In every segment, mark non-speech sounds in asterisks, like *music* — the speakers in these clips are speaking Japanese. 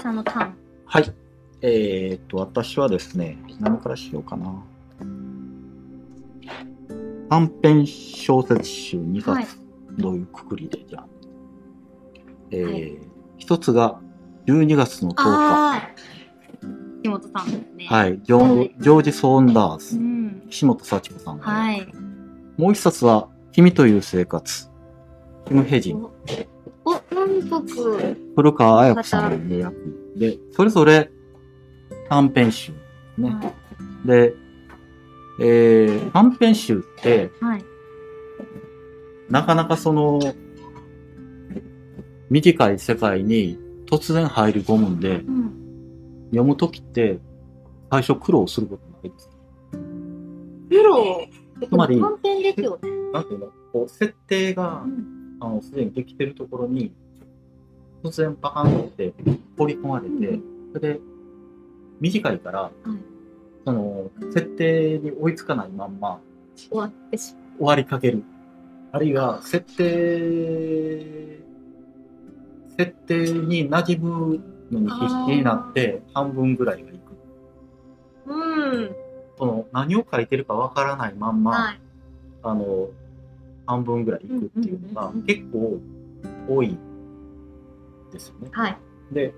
さんのターン。はい。えー、っと、私はですね、何からしようかな。短編小説集2冊、はいどういうくくりで、じゃあ。えーはい一つが12月の10日。ああ。木本さんですね。。はいい。ジョージョージ・ソーンダーうス、ん。岸本幸子さんが、はい。もう一冊は、君という生活、キム・ヘジン、韓国。古川彩子さんの役で、それぞれ短編集ね。で、えー、短編集って、はい。なかなかその、短い世界に突然入り込むんで、うん。読むときって、最初苦労することないです。プロ。つまり短編ですよね。なんていうの？こう、設定がう、ん。あの、すでにできてるところに、突然パカンって放り込まれて、それで、短いから、その、設定に追いつかないまんま、終わってし終わりかける。あるいは、設定、設定に馴染むのに必死になって、半分ぐらいがいく。まう。うん。その、何を書いてるかわからないまんま、はい。あの、半分ぐらいいくっていうのが結構多いですよね。はい。で、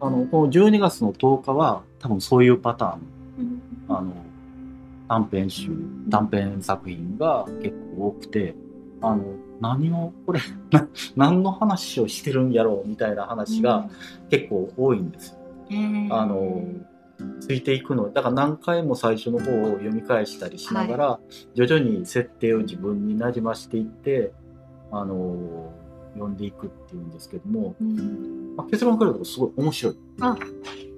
あの、この12月の10日は多分そういうパターン、うんあの、短編集、短編作品が結構多くて、あの、何を、これ、*laughs* な何の話をしてるんやろうみたいな話が結構多いんですよ。うんあの、ついていくの。だから何回も最初の方を読み返したりしながら、徐々に設定を自分になじましていって、あの、読んでいくっていうんですけども、うんまあ、結論から言うとすごい面白い。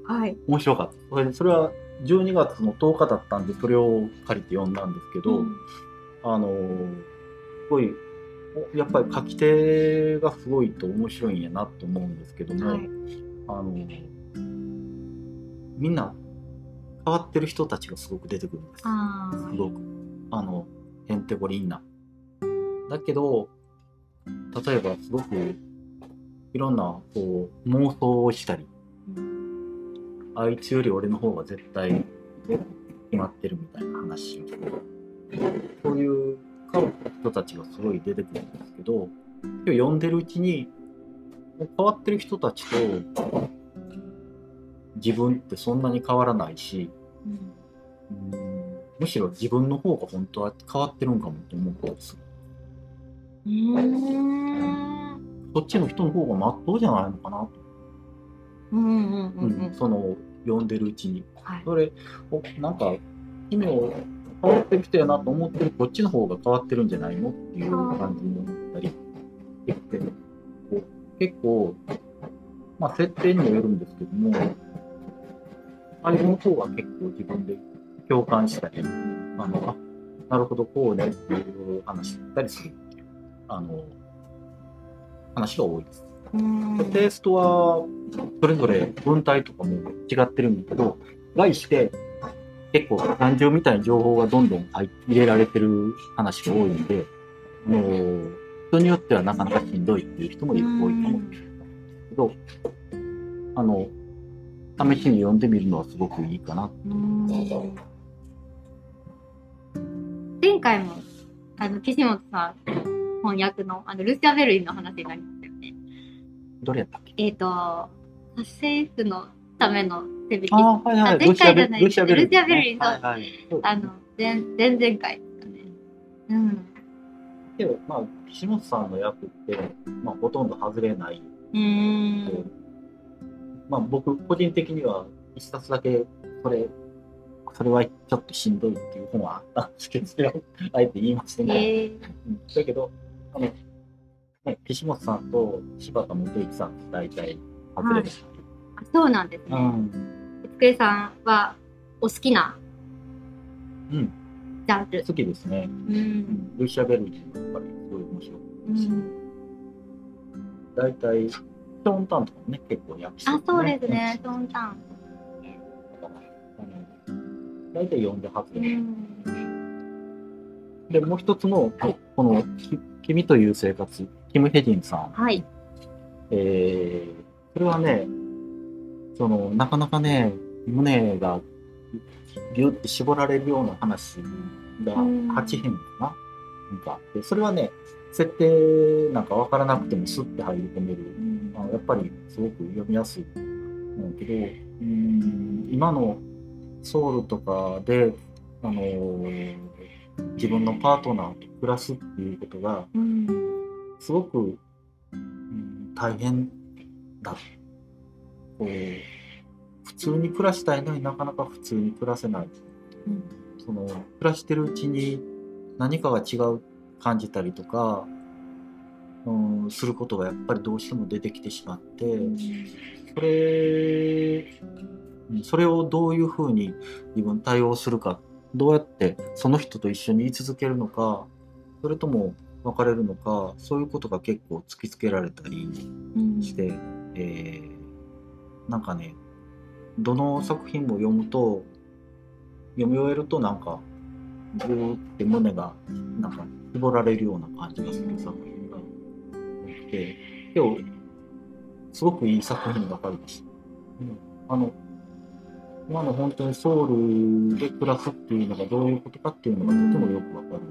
はい。面白かった。それでそれは12月の10日だったんで、それを借りて読んだんですけど、うんあの、すごい、おやっぱり書き手がすごいと面白いんやなと思うんですけども、はい。あの、みんな変わってる人たちがすごく出てくるんです。すごく。あの、へんてこりんな。だけど、例えばすごくいろんなこう妄想をしたり、あいつより俺の方が絶対決まってるみたいな話をそういう人たちがすごい出てくるんですけど、今日読んでるうちに、変わってる人たちと自分ってそんなに変わらないし、うんうんむしろ自分の方が本当は変わってるんかもと思ったりする。うーん。そっちの人の方がまっとうじゃないのかなと。その読んでるうちに。はい。それ、おなんか、君を変わってる人やなと思ってるこっちの方が変わってるんじゃないのっていう感じに思ったりしてきて、結構、まあ設定にもよるんですけども、最後の方は結構自分で共感したり、あの、あ、なるほど、こうねっていう話だったりするあの、話が多いです。うんでテイストはそれぞれ文体とかも違ってるんだけど、概して結構感情みたいな情報がどんどん入入れられてる話が多いんで、あの人によってはなかなかしんどいっていう人もいる多いかもしれないけど、あの、試しに読んでみるのはすごくいいかな。うん前回も、あの、岸本さん翻訳の、あの、ルシア・ベルリンの話になりましたよね。どれやったっけ？えっ、と、政府のための手引き。ああ、はいはい。あ前回じゃないルシアベルリン。ルシアベルリンそうはいはい。あの、前、前々回ですかね。うん。けど、まあ、岸本さんの役って、まあ、ほとんど外れない。うーん。まあ、僕、個人的には、一冊だけ、それ、それはちょっとしんどいっていう本はあったんですけど、あえて言いませんが、えうんだけど、あの、ね、岸本さんと柴田元之さんって大体外れです。あそうなんですね。うん。つくえさんはお好きなうん。ジャンル。好きですね。う。うんん。ルシア・ベルリンもやっぱりすごい面白いし、うん、大体、ショーン・タンとかもね、結構訳してあ、るそうですね。トンタン。大体読んではずうで、ん。で、もう一つの、はいこの、き君という生活、キム・ヘジンさん。はい。えー、これはね、その、なかなかね、胸がギュッて絞られるような話がうん8編かな。なんかあって、それはね、設定なんか分からなくてもスッて入り込める。あのやっぱりすごく読みやすいんだけど、うん今のソウルとかで、あのー自分のパートナーと暮らすっていうことが、すごく、うん大変だ。こう普通に暮らしたいのになかなか普通に暮らせない。うんその暮らしてるうちに何かが違う感じたりとか、うん、することがやっぱりどうしても出てきてしまって、それ、それをどういうふうに自分対応するか、どうやってその人と一緒に居続けるのか、それとも別れるのか、そういうことが結構突きつけられたりうんして、えーなんかね、どの作品も読むと、読み終えるとなんか、ぐーって胸がなんか絞られるような感じがする作品が多くて、でも、すごくいい作品ばかりでした。うんあの、今の本当にソウルで暮らすっていうのがどういうことかっていうのがとてもよくわかる。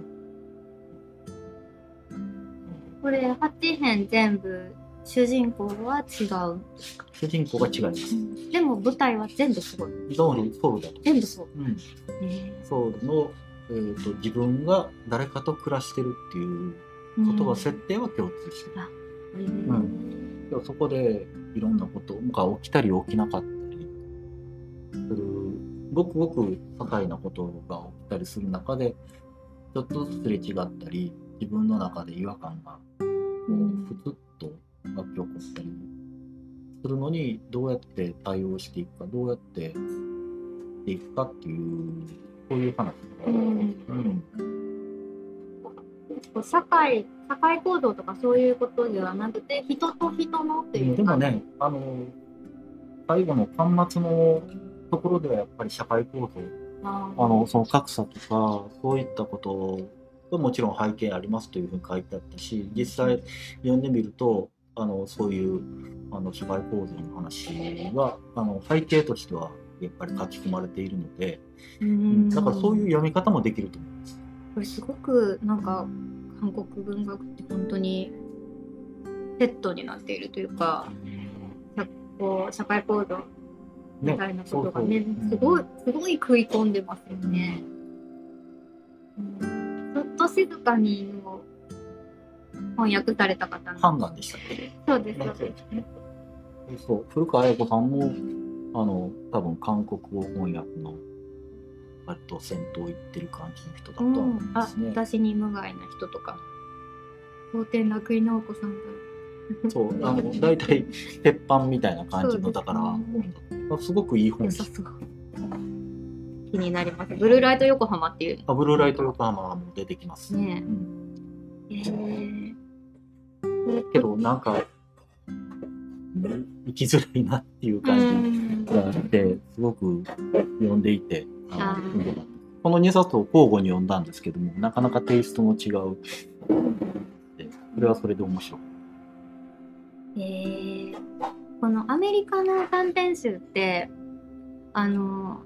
これ8編全部主人公は違う主人公が違います。でも舞台は全部すごいソウル、ソウルだと。全部そううん。へソウルの、えー、と自分が誰かと暮らしてるっていうーことがうん設定は共通してる、うんでもそこでいろんなことが起きたり起きなかったごくごく些細なことが起きたりする中でちょっとずつすれ違ったり自分の中で違和感がこううん。ふつっと湧き起こったりするのにどうやって対応していくかどうやってしていくかっていうそういう話うん。うん。こう社会社会行動とかそういうことではなくて人と人のっていうでもね、あの、最後の端末のところではやっぱり社会構造、ああの、その格差とか、そういったことがもちろん背景ありますというふうに書いてあったし、実際読んでみると、あの、そういう、あの、社会構造の話は、あの、背景としてはやっぱり書き込まれているので、うんだからそういう読み方もできると思います。これすごくなんか韓国文学って本当にセットになっているというかこう社会構造みたいなことがねすごいすごい食い込んでますよね。うん。ちょっと静かにを翻訳された方の。判断でしたっけ？そうですそうです。そう、古川綾子さんも、あの、多分韓国語翻訳の、割と先頭行ってる感じの人だと思うんですね。私に無害な人とか。蒼天楽井直子さんだそう、*laughs* あの、大体、鉄板みたいな感じの、だから、すごくいい本です。気になりますブルーライト横浜っていうあブルーライト横浜も出てきます。ねうんえーけど、なんか、生きづらいなっていうう感んじがあって、すごく読んでいて、この2冊を交互に読んだんですけども、なかなかテイストの違う。でそれはそれで面白い。えーこのアメリカの短編集ってあの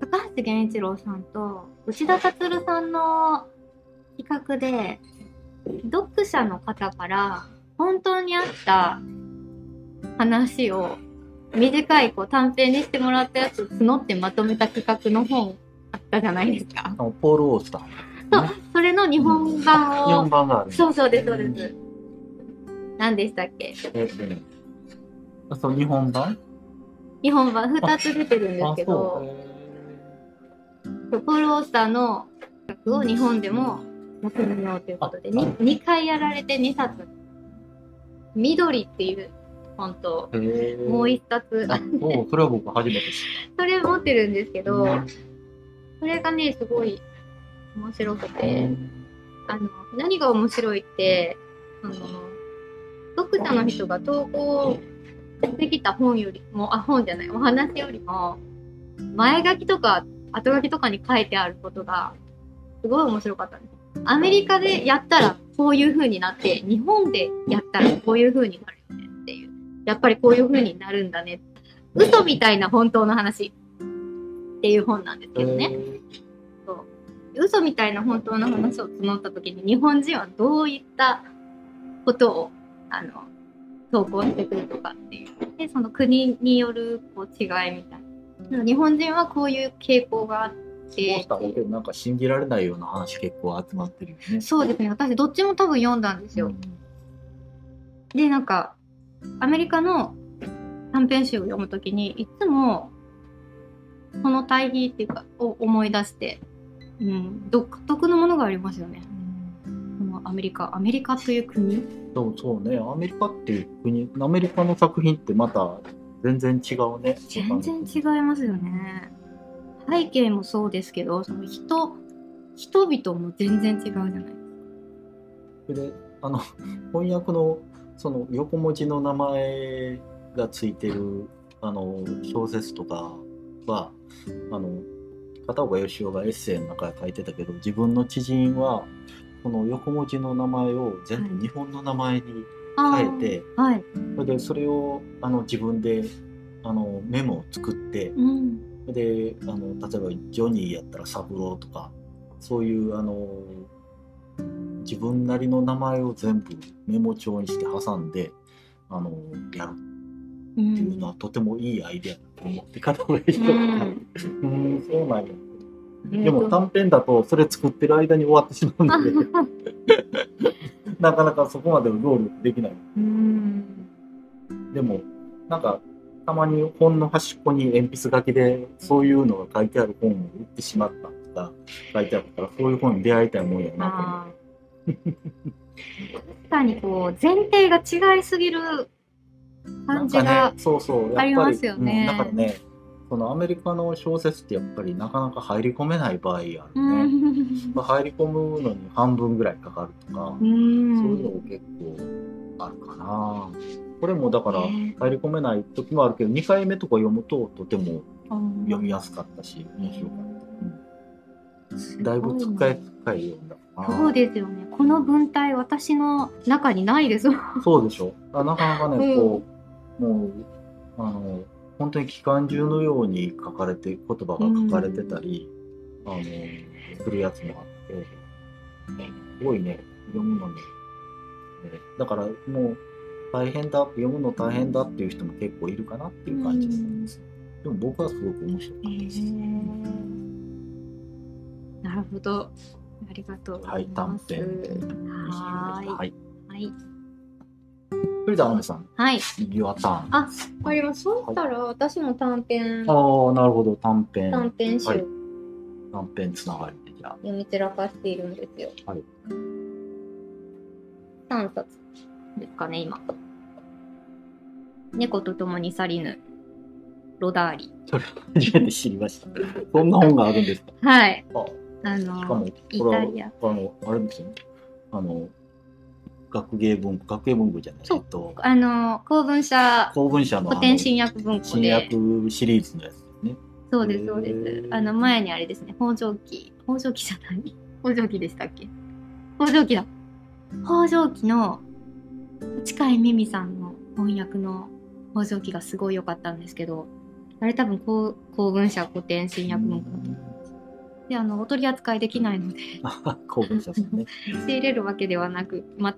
高橋源一郎さんと内田達さんの企画で読者の方から本当にあった話を短いこう短編にしてもらったやつを募ってまとめた企画の本あったじゃないですか。ポール・オースター、そうそれの日本版4を番がある。そうそうですそうです。何でしたっけ？そう、日本版？日本版。2つ出てるんですけどう。ポール・オーの曲を日本でもやってみようということであ 2, 2回やられて2冊「緑」っていう本ともう1冊。あそれは僕初めて知っ *laughs* それ持ってるんですけた。どそれがねすごい面白くてあの何が面白いってあの読者の人が投稿してきた本よりもあ本じゃないお話よりも前書きとか後書きとかに書いてあることがすごい面白かったんです。アメリカでやったらこういう風になって日本でやったらこういう風になるよねっていうやっぱりこういう風になるんだね嘘みたいな本当の話っていう本なんですけどね。え嘘みたいな本当の話を募った時に日本人はどういったことをあの投稿してくるとかっていう。でその国によるこう違いみたいな。日本人はこういう傾向があっー、てそうした方がなんか信じられないような話結構集まってるよね。そうですね。私どっちも多分読んだんですよ、うん。でなんかアメリカの短編集を読むときにいつもその対比っていうかを思い出して、うん、独特のものがありますよね。このアメリカアメリカという国？そうそうね、アメリカっていう国、アメリカの作品ってまた全然違うね。全然違いますよね。背景もそうですけどその人人々も全然違うじゃない。それで、あの、*laughs* 翻訳のその横文字の名前がついてるあの小説とかは、あの、片岡義雄がエッセイの中で書いてたけど、自分の知人は、この横文字の名前を全部日本の名前に変えて、はい、それでそれをあの自分であのメモを作って、うん、であの例えばジョニーやったら三郎とかそういうあの自分なりの名前を全部メモ帳にして挟んであのやる。うっていうのはんとてもいいアイデアだと思って片方が人がう。ん。そうなんやでも短編だとそれ作ってる間に終わってしまうので。*laughs* なかなかそこまでの労力できない。うん。でもなんかたまに本の端っこに鉛筆書きでそういうのが書いてある本を売ってしまったとか書いてあったからそういう本に出会いたいもんやなと思あー。確かにこう前提が違いすぎる感じがありますよね。うんだからね、そのアメリカの小説ってやっぱりなかなか入り込めない場合あるね。うん。まあ入り込むのに半分ぐらいかかるとか、うそういうのん結構あるかな。これもだからね。入り込めない時もあるけど、2回目とか読むととても読みやすかったし、面白かった。うん。だいぶつっかえつっかえ読んだ。そうですよね。この文体私の中にないです。そうでしょ。あなかなかね、うん。こう、もう、あの、本当に機関銃のように書かれて、言葉が書かれてたり、あの、するやつもあって、すごいね、読むのに。ねだからもう、大変だ、読むの大変だっていう人も結構いるかなっていう感じです。でも僕はすごく面白かったです。なるほどありがとうございますはい短はーいはい。はいそれでは、さん、はい Your turn。ああわかりますそうしたら私も短編あー、なるほど、短編。短編集はい短編つながりで、じゃあ。読み散らかしているんですよ。はい。3冊ですかね、今。猫と共に去りぬ、ロダーリ。初めて知りました。そんな本があるんですか？はい。ああしかも、の、イタリア。あの、あれですよね。あの、学芸文庫、学芸文庫じゃない、そうと、あの、公文社公文社の古典新訳文庫新で。訳シリーズのやつですね。そうです、そうです。あの、前にあれですね、北条記。北条記じゃない？*laughs* 北条記でしたっけ？北条記だ。北条記の、近いミミさんの翻訳の北条記がすごい良かったんですけど、あれ多分公公文社古典新訳文庫。で、あの、お取り扱いできないので、*laughs* 公文社ですね。*laughs* 仕入れるわけではなく、ま、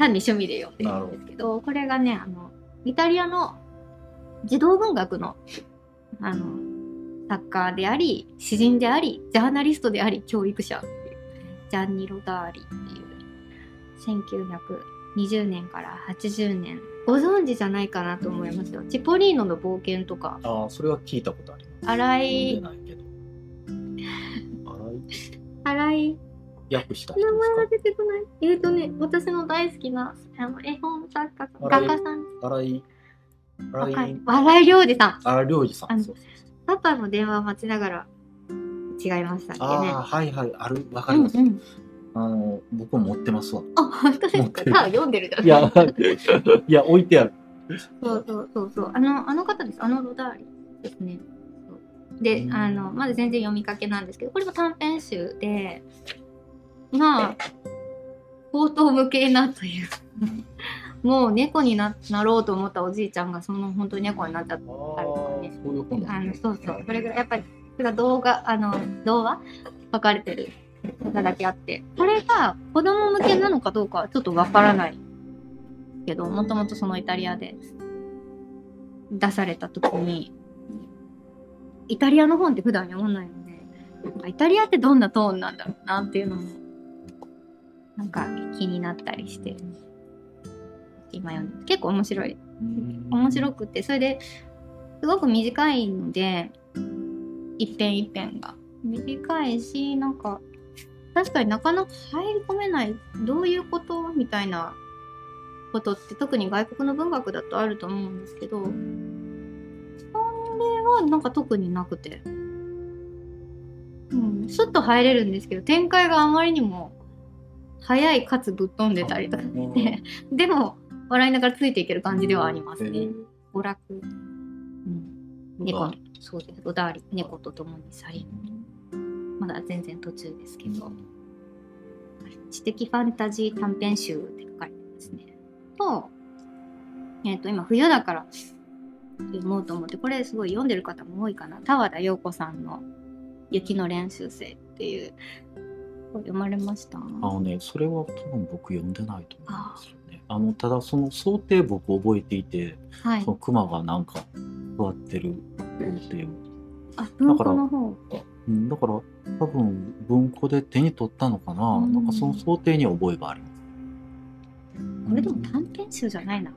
単に趣味で読んでるんですけど、これがね、あの、イタリアの児童文学の、あの、作家であり、詩人であり、ジャーナリストであり、教育者っていう、ジャンニ・ロダーリっていう、1920年から80年、ご存知じゃないかなと思いますよ。チポリーノの冒険とか、ああ、それは聞いたことあります。荒読ん井で、ないけど。荒 *laughs* い荒井、訳した人名前がで出てこない。えっ、とね、私の大好きな、あの、絵本作家さん、画家さん、すか荒井、荒はい井、荒井良二さん。荒井良二さん。そうパパの電話を待ちながら違いましたっけね。ああ、はいはい、ある、わかります。うんうん。あの、僕も持ってますわ。あ、本当ですか？読んでるじゃん。いや、*laughs* いや、置いてある。そうそうそうそう。あの、あの方です。あのロダーリですね。でう、んあの、まだ全然読みかけなんですけど、これも短編集で、まあ、高等無形なという。もう猫にななろうと思ったおじいちゃんがその本当に猫になっちゃったりとかね。そういう本あのそうそう。それぐらいやっぱり動画あの童話書かれてる方だけあって。これが子供向けなのかどうかはちょっとわからないけどもともとそのイタリアで出された時にイタリアの本って普段読まないのでなんかイタリアってどんなトーンなんだろうなっていうのもなんか気になったりして今読んで結構面白い。面白くてそれですごく短いので一編一編が。短いしなんか確かになかなか入り込めないどういうことみたいなことって特に外国の文学だとあると思うんですけどそれはなんか特になくて。うん。スッと入れるんですけど展開があまりにも早いかつぶっ飛んでたりとかしてでも笑いながらついていける感じではありますね。娯楽、うん、猫。のそうですおだわり猫と共に去りまだ全然途中ですけど。知的ファンタジー短編集って書かれてますね。と,、えっと今冬だから読もうと思ってこれすごい読んでる方も多いかな。田和田陽子さんの「雪の練習生」っていうこれ読まれましたあのね、それは多分僕読んでないと思うんですよね。あの、ただその想定僕覚えていて、はいその熊がなんか座ってる想定を。あ文庫の方うんだから多分文庫で手に取ったのかな。うんなんかその想定には覚えがあります。これでも短編集じゃないな。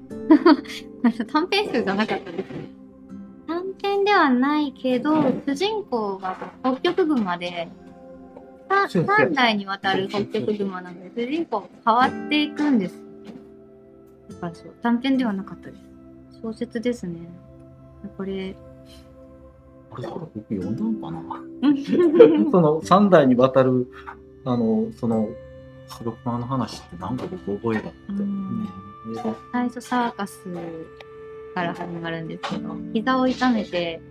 *laughs* 短編集じゃなかったです。短編ではないけど、主人公が北極熊で、さそうで3代にわたる北極熊なので、主人公変わっていくんです。だからそう、短編ではなかったです。小説ですね。これ、あれ、僕読んだのかな？う *laughs* んその三代にわたる、あの、その、白熊の話ってなんか僕覚えがあって。うんうんで最初サーカスから始まるんですけど膝を痛めて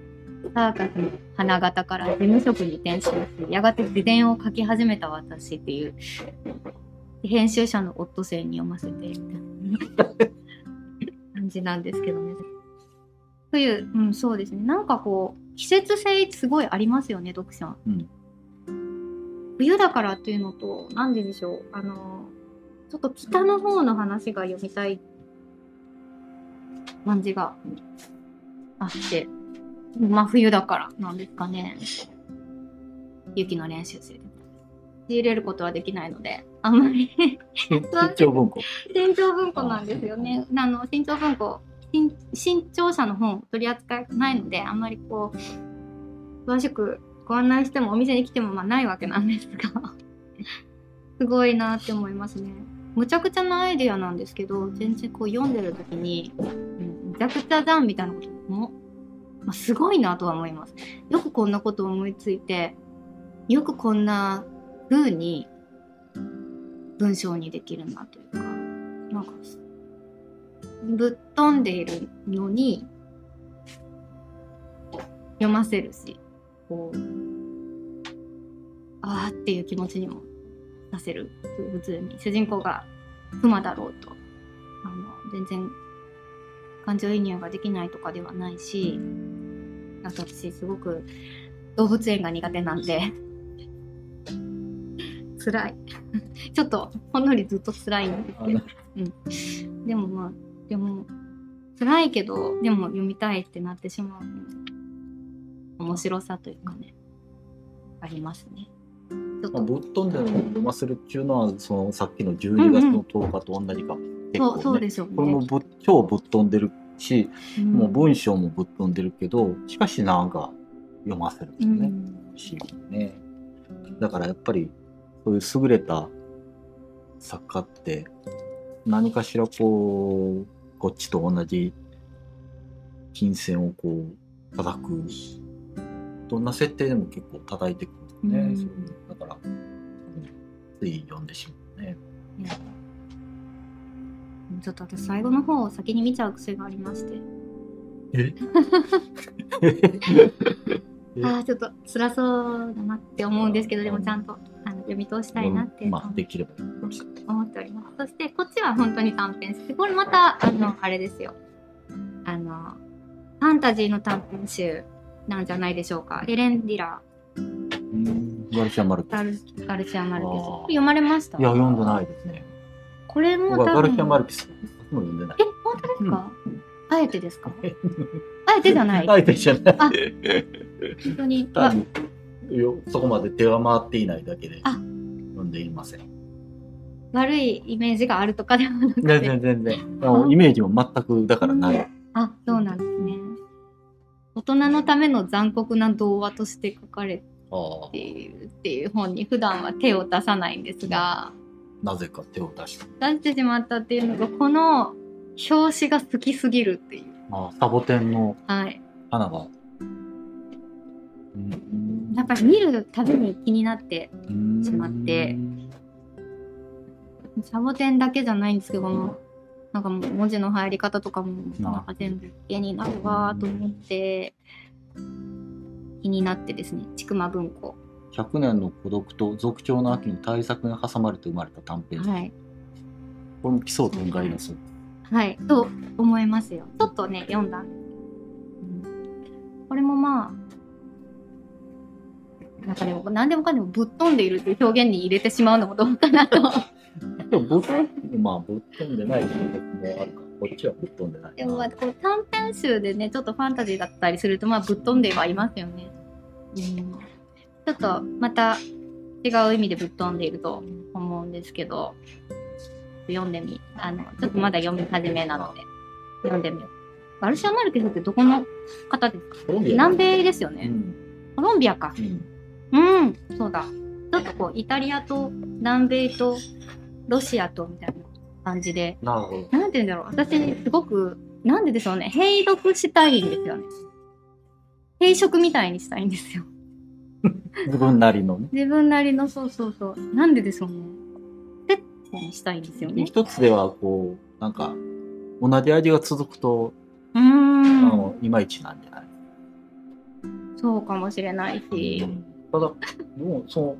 サーカスの花形から事務職に転身しやがて自伝を書き始めた私っていう編集者のオットセイに読ませてみたいな感じなんですけどね。という、うん、そうですね。なんかこう季節性すごいありますよね読書。うん。冬だからっていうのと何ででしょう。あのちょっと北の方の話が読みたい感じがあって、まあ冬だからなんですかね。雪の練習生で。仕入れることはできないので、あんまり *laughs* 新潮文庫。新潮文庫なんですよね。あの新潮文庫新新潮社の本取り扱いないのであんまりこう詳しくご案内してもお店に来てもまあないわけなんですが *laughs* すごいなって思いますね。むちゃくちゃなアイデアなんですけど全然こう読んでる時に、うん、むちゃくちゃじゃんみたいなことも、まあ、すごいなとは思います。よくこんなこと思いついてよくこんな風に文章にできるなというかなんかぶっ飛んでいるのに読ませるしこうああっていう気持ちにもさせる普通に主人公が熊だろうとあの全然感情移入ができないとかではないしあと私すごく動物園が苦手なんで。辛い。*laughs* ちょっとほんのりずっと辛いんで。すけど。うん、でもまあでも辛いけどでも読みたいってなってしまう面白さというかねありますね。ちょぶっ飛んでるのを読ませるっていうのは、そのさっきの12月の10日と同じか。結構ね。そうそうでしょうこれもね。ぶっ超ぶっ飛んでるし、うんもう文章もぶっ飛んでるけど、しかしなんか読ませるんですよね。うん不思議にね。だからやっぱり、そういう優れた作家って、何かしらこう、こっちと同じ金銭をこう、叩く。どんな設定でも結構叩いてくるね。うんそうだから、つい読んでしまうね。いやちょっと私最後の方を先に見ちゃう癖がありましてえ？え？*laughs* *laughs* ああちょっと辛そうだなって思うんですけどでもちゃんとあの読み通したいなってまあ、できれば。思っておりますそしてこっちはは本当に短編集。これまた、あの、あれですよ。あの、ファンタジーの短編集なんじゃないでしょうか。ヘレン・ディラうんガルシア・マルケガルガルシア・マルケス。あーこれ読まれました？いや、読んでないですね。これも多分。ガルマルケスも読んでないえ、。本当ですか、あえてですか？あえてじゃない。*laughs* あえてじゃない。あ *laughs* 本当に。わ多分よそこまで手は回っていないだけであ読んでいません。悪いイメージがあるとかではなくて。全然全然。あのイメージも全くだからない。あ、そうなんですね。大人のための残酷な童話として書かれあているっていう本に普段は手を出さないんですが、あなぜか手を出した。出してしまったっていうのが、この表紙が好きすぎるっていう。まあ、サボテンのはい。花が。うんやっぱり見るたびに気になって、うんしまってサボテンだけじゃないんですけど、この、なんかもう文字の入り方とかも、なんか全部絵になるわーと思って、気になってですね、ちくま文庫。100年の孤独と続調の秋に大作に挟まれて生まれた短編集、はい。これも奇想天外だそうはい。と思いますよ。ちょっとね、読んだんですけど。うんこれもまあ、なんかでも、何でもかんでもぶっ飛んでいるっていう表現に入れてしまうのもどうかなと。でもぶっ飛んまあぶっ飛んでない小説もあるかこっちはぶっ飛んでないでもまあこう短編集でねちょっとファンタジーだったりするとまあぶっ飛んではいますよね。うん、ちょっとまた違う意味でぶっ飛んでいると思うんですけど読んでみあのちょっとまだ読み始めなので読んでみよう。ガルシア・マルケスってどこの方ですか？南米ですよね。うんコロンビアか。うんうん、そうだ。ちょっとこうイタリアと南米とロシアとみたいな感じでなるほどなんて言うんだろう。私、すごく、なんででしょうね。閉読したいんですよね。閉食みたいにしたいんですよ。*laughs* 自分なりのね自分なりの、そうそうそう。なんででしょうね。セットにしたいんですよね。一つではこうなんか同じ味が続くと、うーあん。のいまいちなんじゃない？そうかもしれないし。ただもうその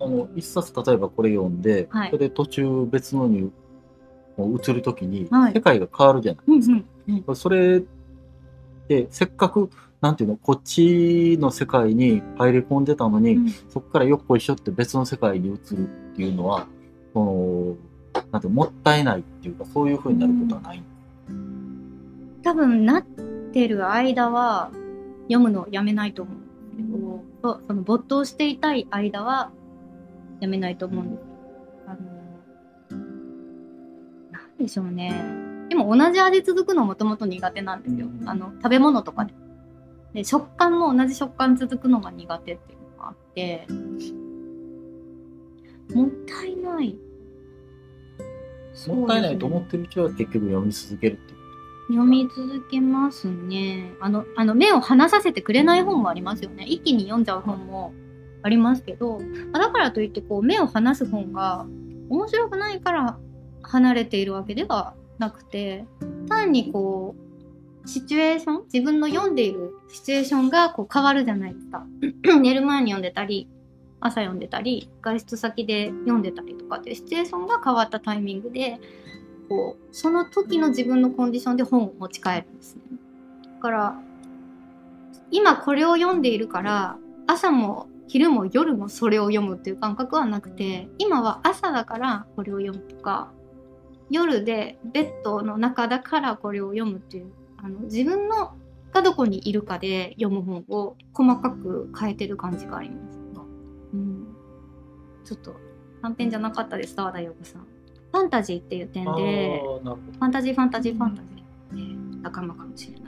あの一冊例えばこれ読んで、はいそれで途中別のに移るときに、はい世界が変わるじゃないうんですか。うん。それでせっかくなんていうのこっちの世界に入り込んでたのに、うんそこからよっこいしょって別の世界に移るっていうのはそのなんてもったいないっていうかそういうふうになることはない。多分、なってる間は、読むのをやめないと思うんですけど、そうその没頭していたい間は、やめないと思うんです。あの、なんでしょうね。でも同じ味続くのもともと苦手なんですよ。うんあの、食べ物とかで。で、食感も同じ食感続くのが苦手っていうのがあって、もったいない。もったいないと思ってる人は結局読み続けるって。読み続けますね。あの、あの、目を離させてくれない本もありますよね。一気に読んじゃう本もありますけど、まあだからといって、こう、目を離す本が面白くないから離れているわけではなくて、単にこう、シチュエーション自分の読んでいるシチュエーションがこう変わるじゃないですか。*clears throat* 寝る前に読んでたり、朝読んでたり、外出先で読んでたりとかっていうシチュエーションが変わったタイミングで、こうその時の自分のコンディションで本を持ち帰るんですね。だから今これを読んでいるから朝も昼も夜もそれを読むっていう感覚はなくて今は朝だからこれを読むとか夜でベッドの中だからこれを読むっていうあの自分のがどこにいるかで読む本を細かく変えてる感じがあります。うん、ちょっと短編じゃなかったです澤田陽子さん。ファンタジーっていう点でファンタジーファンタジーファンタジーって仲間かもしれない